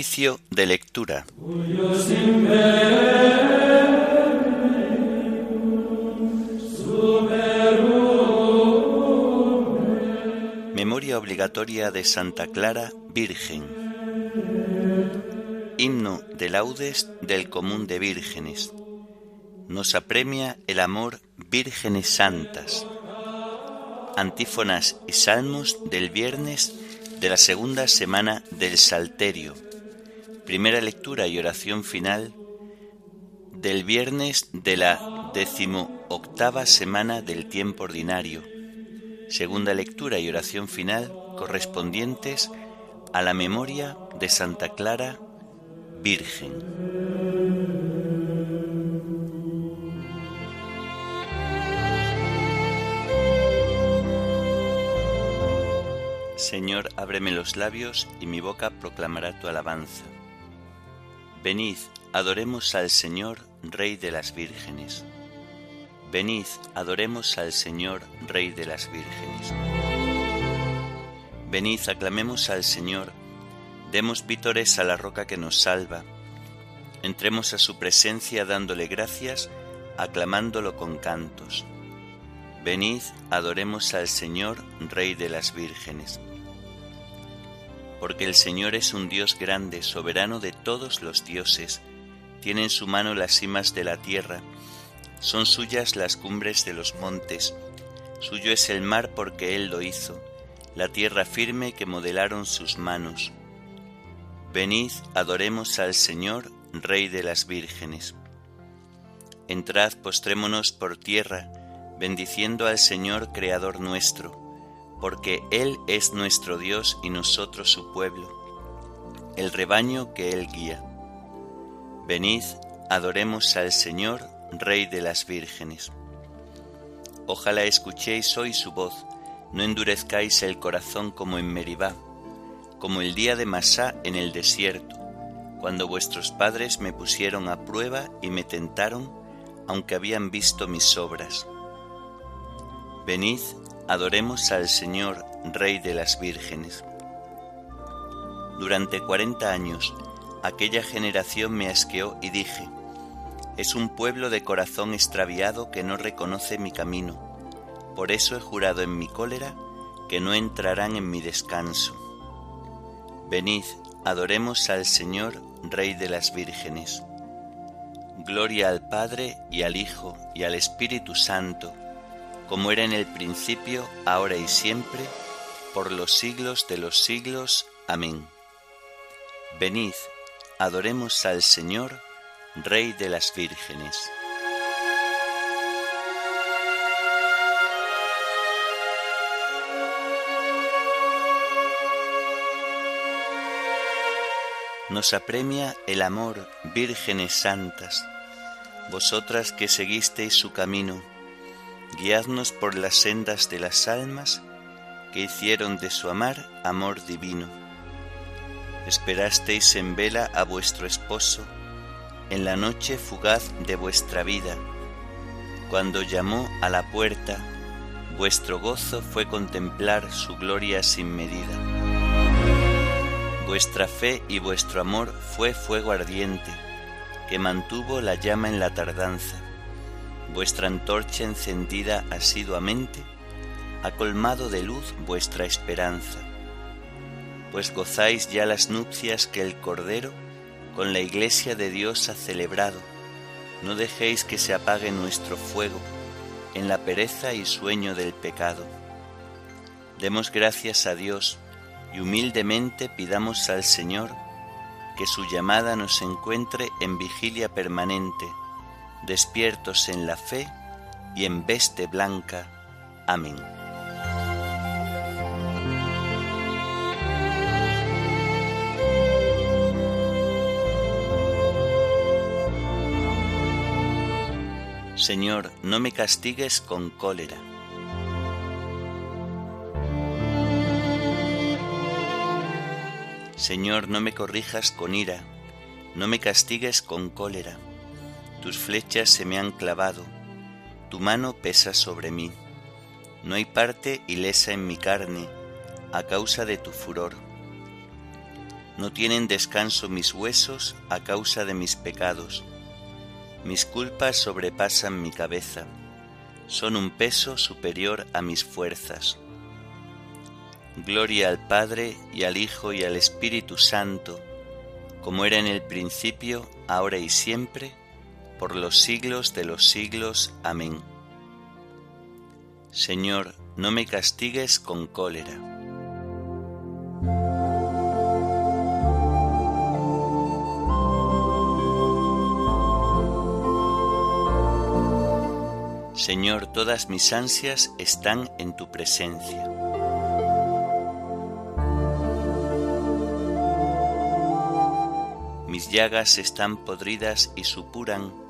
Oficio de lectura. Memoria obligatoria de Santa Clara, Virgen. Himno de laudes del común de vírgenes. Nos apremia el amor vírgenes santas. Antífonas y salmos del viernes de la segunda semana del Salterio. Primera lectura y oración final del viernes de la decimoctava semana del tiempo ordinario. Segunda lectura y oración final correspondientes a la memoria de Santa Clara, Virgen. Señor, ábreme los labios y mi boca proclamará tu alabanza. Venid, adoremos al Señor, Rey de las vírgenes. Venid, adoremos al Señor, Rey de las vírgenes. Venid, aclamemos al Señor, demos vítores a la roca que nos salva. Entremos a su presencia dándole gracias, aclamándolo con cantos. Venid, adoremos al Señor, Rey de las vírgenes porque el Señor es un Dios grande, soberano de todos los dioses, tiene en su mano las cimas de la tierra, son suyas las cumbres de los montes, suyo es el mar porque Él lo hizo, la tierra firme que modelaron sus manos. Venid, adoremos al Señor, Rey de las vírgenes. Entrad, postrémonos por tierra, bendiciendo al Señor, Creador nuestro porque Él es nuestro Dios y nosotros su pueblo, el rebaño que Él guía. Venid, adoremos al Señor, Rey de las vírgenes. Ojalá escuchéis hoy su voz, no endurezcáis el corazón como en Meribá, como el día de Masá en el desierto, cuando vuestros padres me pusieron a prueba y me tentaron, aunque habían visto mis obras. Venid, Adoremos al Señor, Rey de las vírgenes. Durante cuarenta años aquella generación me asqueó y dije, es un pueblo de corazón extraviado que no reconoce mi camino. Por eso he jurado en mi cólera que no entrarán en mi descanso. Venid, adoremos al Señor, Rey de las vírgenes. Gloria al Padre y al Hijo y al Espíritu Santo como era en el principio, ahora y siempre, por los siglos de los siglos. Amén. Venid, adoremos al Señor, Rey de las vírgenes. Nos apremia el amor, vírgenes santas, vosotras que seguisteis su camino, guiadnos por las sendas de las almas que hicieron de su amar amor divino. Esperasteis en vela a vuestro esposo en la noche fugaz de vuestra vida. Cuando llamó a la puerta, vuestro gozo fue contemplar su gloria sin medida. Vuestra fe y vuestro amor fue fuego ardiente, que mantuvo la llama en la tardanza vuestra antorcha encendida asiduamente ha colmado de luz vuestra esperanza, pues gozáis ya las nupcias que el Cordero con la Iglesia de Dios ha celebrado. No dejéis que se apague nuestro fuego en la pereza y sueño del pecado. Demos gracias a Dios y humildemente pidamos al Señor que su llamada nos encuentre en vigilia permanente despiertos en la fe y en veste blanca. Amén. Señor, no me castigues con cólera. Señor, no me corrijas con ira, no me castigues con cólera tus flechas se me han clavado, tu mano pesa sobre mí. No hay parte ilesa en mi carne a causa de tu furor. No tienen descanso mis huesos a causa de mis pecados. Mis culpas sobrepasan mi cabeza, son un peso superior a mis fuerzas. Gloria al Padre y al Hijo y al Espíritu Santo, como era en el principio, ahora y siempre, por los siglos de los siglos. Amén. Señor, no me castigues con cólera. Señor, todas mis ansias están en tu presencia. Mis llagas están podridas y supuran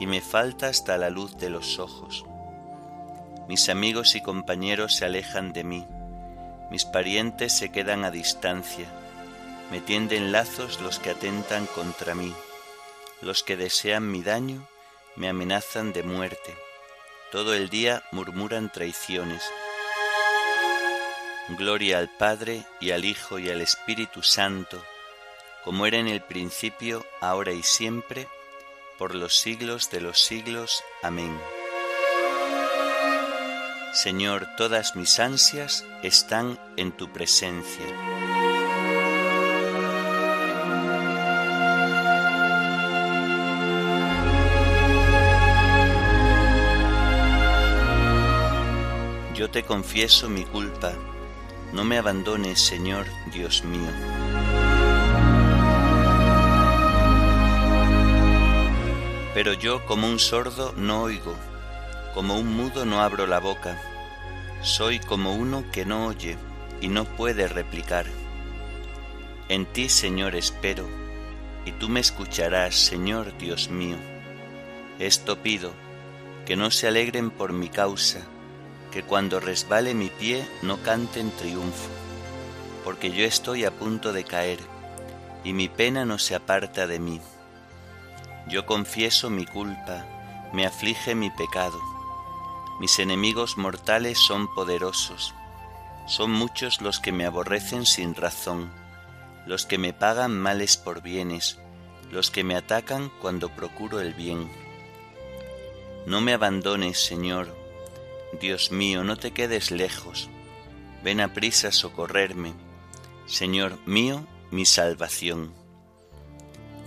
y me falta hasta la luz de los ojos. Mis amigos y compañeros se alejan de mí, mis parientes se quedan a distancia, me tienden lazos los que atentan contra mí, los que desean mi daño me amenazan de muerte, todo el día murmuran traiciones. Gloria al Padre y al Hijo y al Espíritu Santo, como era en el principio, ahora y siempre, por los siglos de los siglos. Amén. Señor, todas mis ansias están en tu presencia. Yo te confieso mi culpa, no me abandones, Señor Dios mío. Pero yo como un sordo no oigo, como un mudo no abro la boca, soy como uno que no oye y no puede replicar. En ti, Señor, espero, y tú me escucharás, Señor Dios mío. Esto pido, que no se alegren por mi causa, que cuando resbale mi pie no canten triunfo, porque yo estoy a punto de caer, y mi pena no se aparta de mí. Yo confieso mi culpa, me aflige mi pecado. Mis enemigos mortales son poderosos. Son muchos los que me aborrecen sin razón, los que me pagan males por bienes, los que me atacan cuando procuro el bien. No me abandones, Señor. Dios mío, no te quedes lejos. Ven a prisa a socorrerme. Señor mío, mi salvación.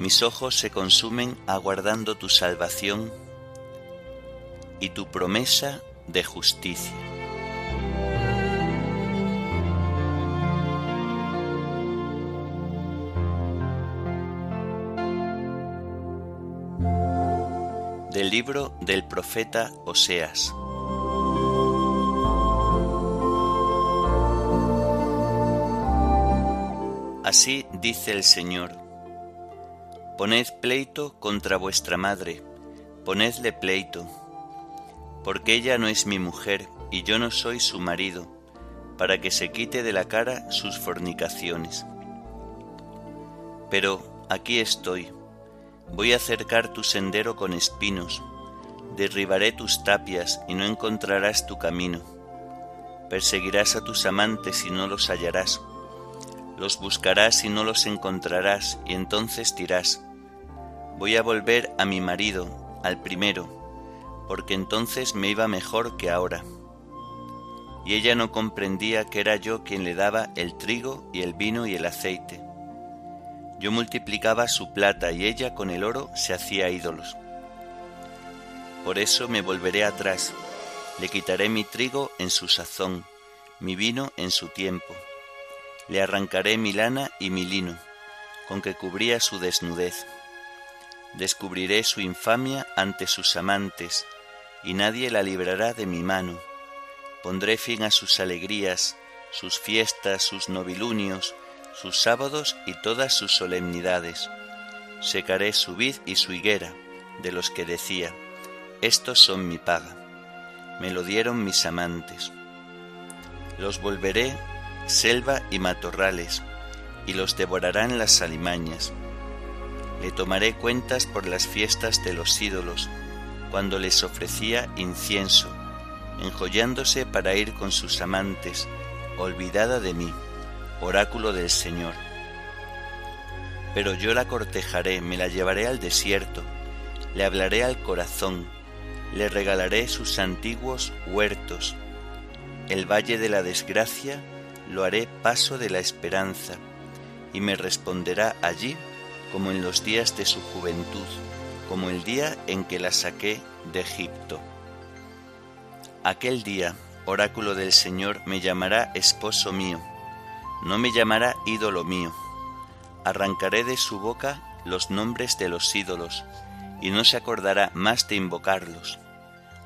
Mis ojos se consumen aguardando tu salvación y tu promesa de justicia. Del libro del profeta Oseas. Así dice el Señor Poned pleito contra vuestra madre, ponedle pleito, porque ella no es mi mujer y yo no soy su marido, para que se quite de la cara sus fornicaciones. Pero aquí estoy, voy a cercar tu sendero con espinos, derribaré tus tapias y no encontrarás tu camino. Perseguirás a tus amantes y no los hallarás. Los buscarás y no los encontrarás, y entonces dirás, voy a volver a mi marido, al primero, porque entonces me iba mejor que ahora. Y ella no comprendía que era yo quien le daba el trigo y el vino y el aceite. Yo multiplicaba su plata y ella con el oro se hacía ídolos. Por eso me volveré atrás, le quitaré mi trigo en su sazón, mi vino en su tiempo. Le arrancaré mi lana y mi lino, con que cubría su desnudez. Descubriré su infamia ante sus amantes, y nadie la librará de mi mano. Pondré fin a sus alegrías, sus fiestas, sus novilunios, sus sábados y todas sus solemnidades. Secaré su vid y su higuera, de los que decía, estos son mi paga. Me lo dieron mis amantes. Los volveré selva y matorrales, y los devorarán las alimañas. Le tomaré cuentas por las fiestas de los ídolos, cuando les ofrecía incienso, enjollándose para ir con sus amantes, olvidada de mí, oráculo del Señor. Pero yo la cortejaré, me la llevaré al desierto, le hablaré al corazón, le regalaré sus antiguos huertos. El valle de la desgracia lo haré paso de la esperanza, y me responderá allí como en los días de su juventud, como el día en que la saqué de Egipto. Aquel día, oráculo del Señor, me llamará esposo mío, no me llamará ídolo mío. Arrancaré de su boca los nombres de los ídolos, y no se acordará más de invocarlos.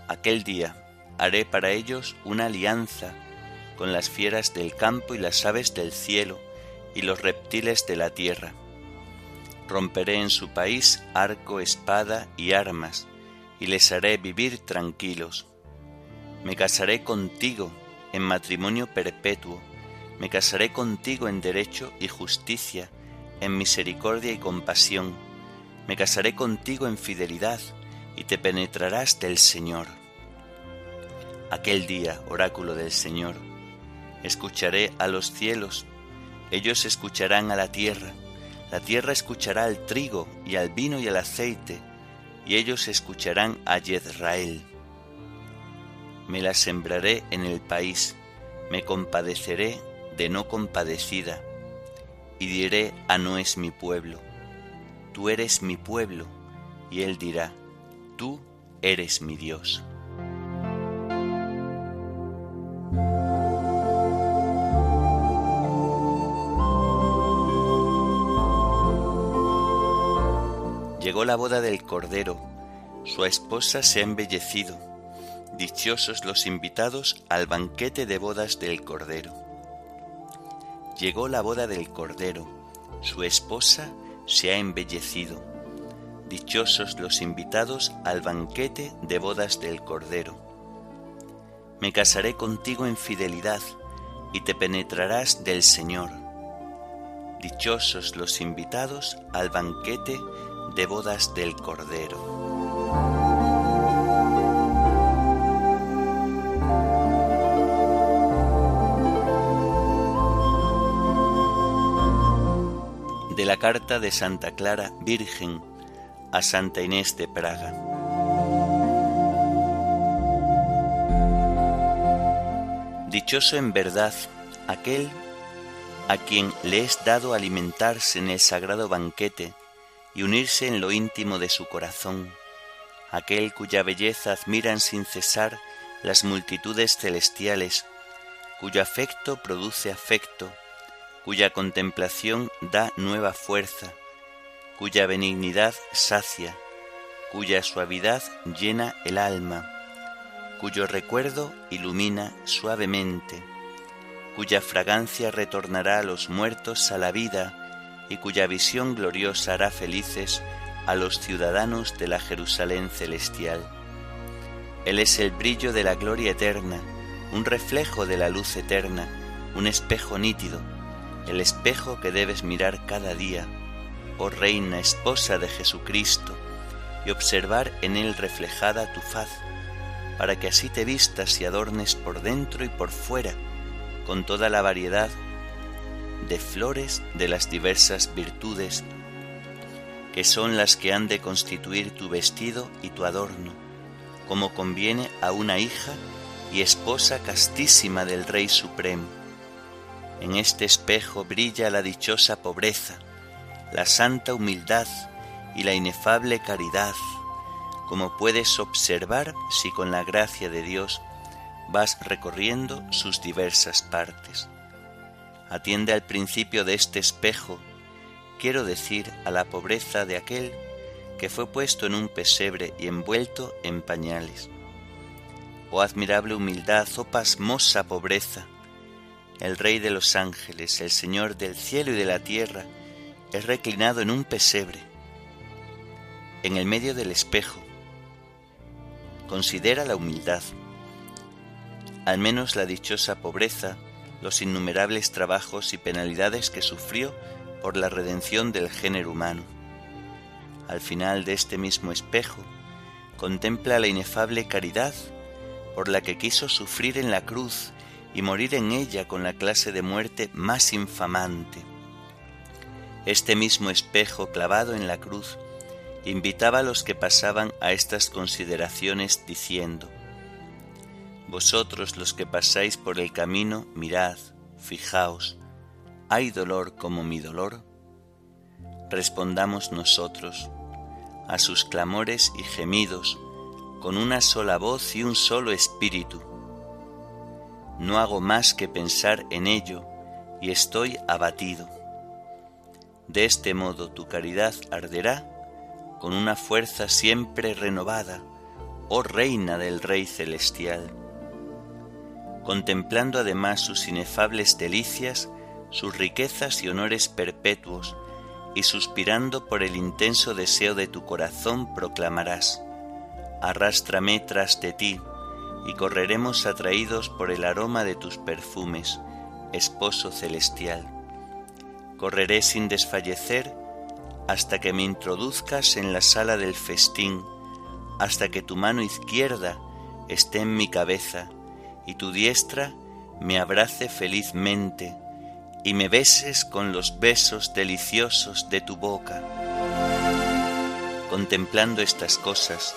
Aquel día haré para ellos una alianza con las fieras del campo y las aves del cielo y los reptiles de la tierra. Romperé en su país arco, espada y armas, y les haré vivir tranquilos. Me casaré contigo en matrimonio perpetuo, me casaré contigo en derecho y justicia, en misericordia y compasión me casaré contigo en fidelidad y te penetrarás del Señor. Aquel día, oráculo del Señor, escucharé a los cielos, ellos escucharán a la tierra, la tierra escuchará al trigo y al vino y al aceite, y ellos escucharán a Yezrael. Me la sembraré en el país, me compadeceré de no compadecida, y diré a no es mi pueblo tú eres mi pueblo, y él dirá, tú eres mi Dios. La boda del Cordero, su esposa se ha embellecido, dichosos los invitados al banquete de bodas del Cordero. Llegó la boda del Cordero, su esposa se ha embellecido. Dichosos los invitados al banquete de bodas del Cordero. Me casaré contigo en fidelidad y te penetrarás del Señor. Dichosos los invitados al banquete de bodas del Cordero. de la carta de Santa Clara Virgen a Santa Inés de Praga. Dichoso en verdad aquel a quien le es dado alimentarse en el sagrado banquete y unirse en lo íntimo de su corazón, aquel cuya belleza admiran sin cesar las multitudes celestiales, cuyo afecto produce afecto, cuya contemplación da nueva fuerza, cuya benignidad sacia, cuya suavidad llena el alma, cuyo recuerdo ilumina suavemente, cuya fragancia retornará a los muertos a la vida y cuya visión gloriosa hará felices a los ciudadanos de la Jerusalén celestial. Él es el brillo de la gloria eterna, un reflejo de la luz eterna, un espejo nítido, el espejo que debes mirar cada día, oh Reina esposa de Jesucristo, y observar en él reflejada tu faz, para que así te vistas y adornes por dentro y por fuera con toda la variedad de flores de las diversas virtudes que son las que han de constituir tu vestido y tu adorno, como conviene a una hija y esposa castísima del Rey Supremo en este espejo brilla la dichosa pobreza, la santa humildad y la inefable caridad, como puedes observar si con la gracia de Dios vas recorriendo sus diversas partes. Atiende al principio de este espejo, quiero decir a la pobreza de aquel que fue puesto en un pesebre y envuelto en pañales. Oh admirable humildad, oh pasmosa pobreza, el Rey de los ángeles, el Señor del cielo y de la tierra, es reclinado en un pesebre, en el medio del espejo. Considera la humildad, al menos la dichosa pobreza, los innumerables trabajos y penalidades que sufrió por la redención del género humano. Al final de este mismo espejo, contempla la inefable caridad por la que quiso sufrir en la cruz y morir en ella con la clase de muerte más infamante. Este mismo espejo clavado en la cruz invitaba a los que pasaban a estas consideraciones diciendo, Vosotros los que pasáis por el camino, mirad, fijaos, ¿hay dolor como mi dolor? Respondamos nosotros a sus clamores y gemidos con una sola voz y un solo espíritu no hago más que pensar en ello y estoy abatido. De este modo tu caridad arderá con una fuerza siempre renovada, oh Reina del Rey Celestial. Contemplando además sus inefables delicias, sus riquezas y honores perpetuos, y suspirando por el intenso deseo de tu corazón, proclamarás, Arrástrame tras de ti, y correremos atraídos por el aroma de tus perfumes, esposo celestial. Correré sin desfallecer hasta que me introduzcas en la sala del festín, hasta que tu mano izquierda esté en mi cabeza y tu diestra me abrace felizmente y me beses con los besos deliciosos de tu boca. Contemplando estas cosas,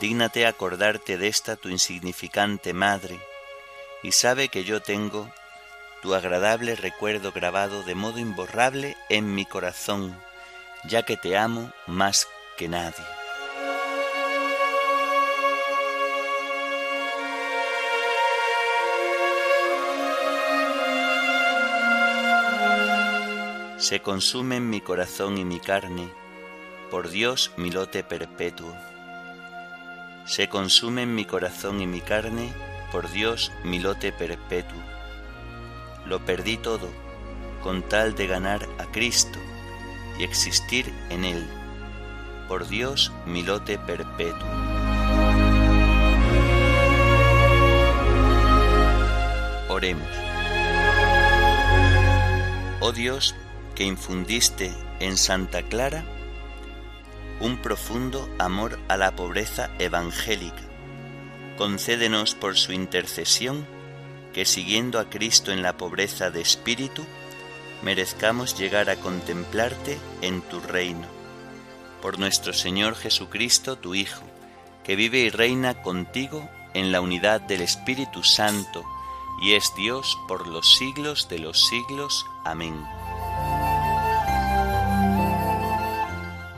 dígnate acordarte de esta tu insignificante madre, y sabe que yo tengo tu agradable recuerdo grabado de modo imborrable en mi corazón, ya que te amo más que nadie. Se consumen mi corazón y mi carne, por Dios mi lote perpetuo se consumen mi corazón y mi carne, por Dios mi lote perpetuo. Lo perdí todo con tal de ganar a Cristo y existir en Él, por Dios mi lote perpetuo. Oremos. Oh Dios, que infundiste en Santa Clara un profundo amor a la pobreza evangélica. Concédenos por su intercesión que siguiendo a Cristo en la pobreza de espíritu, merezcamos llegar a contemplarte en tu reino. Por nuestro Señor Jesucristo, tu Hijo, que vive y reina contigo en la unidad del Espíritu Santo, y es Dios por los siglos de los siglos. Amén.